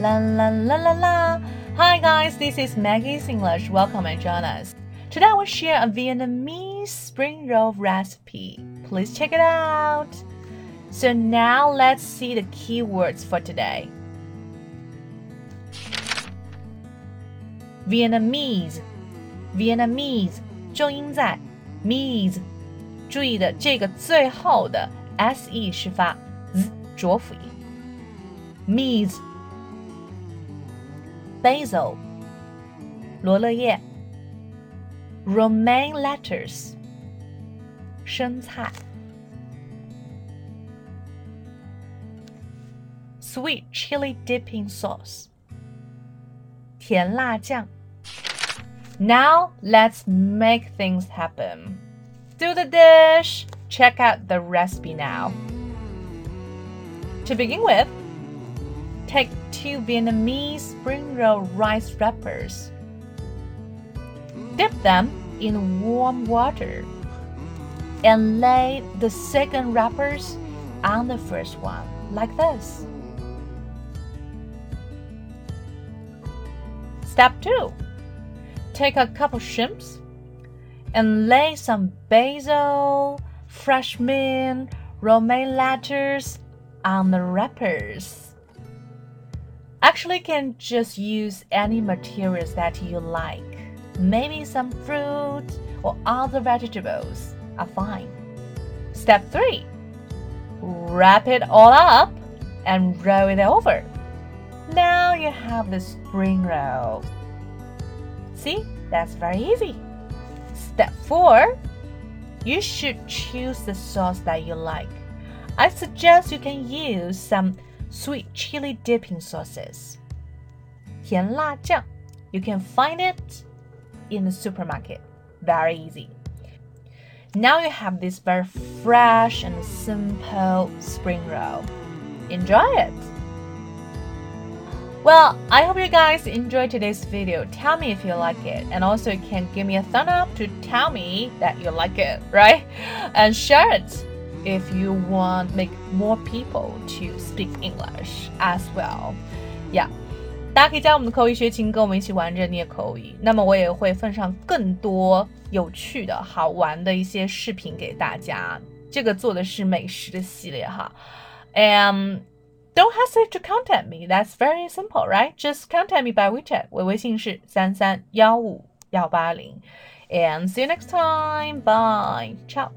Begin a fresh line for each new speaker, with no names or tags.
La la la la la. Hi guys, this is Maggie's English. Welcome and join us. Today I will share a Vietnamese spring roll recipe. Please check it out. So now let's see the keywords for today. Vietnamese, Vietnamese 重音在 meese，注意的这个最后的 s e 是发 z 浊辅音。meese basil 罗勒叶 romaine lettuce 生菜 sweet chili dipping sauce 甜辣酱 Now let's make things happen. Do the dish. Check out the recipe now. To begin with, Take two Vietnamese spring roll rice wrappers. Dip them in warm water and lay the second wrappers on the first one, like this. Step 2. Take a couple shrimps and lay some basil, fresh mint, romaine lettuce on the wrappers. Actually, can just use any materials that you like. Maybe some fruit or other vegetables are fine. Step 3. Wrap it all up and roll it over. Now you have the spring roll. See, that's very easy. Step 4. You should choose the sauce that you like. I suggest you can use some sweet chili dipping sauces. 甜辣酱. You can find it in the supermarket. Very easy. Now you have this very fresh and simple spring roll. Enjoy it! Well, I hope you guys enjoyed today's video. Tell me if you like it, and also you can give me a thumb up to tell me that you like it, right? And share it if you want make more people to speak English as well. Yeah. 大家可以加我们的口语学琴，跟我们一起玩着念口语。那么我也会奉上更多有趣的好玩的一些视频给大家。这个做的是美食的系列哈。And don't hesitate to contact me. That's very simple, right? Just contact me by WeChat. 我微信是三三幺五幺八零。And see you next time. Bye. Ciao.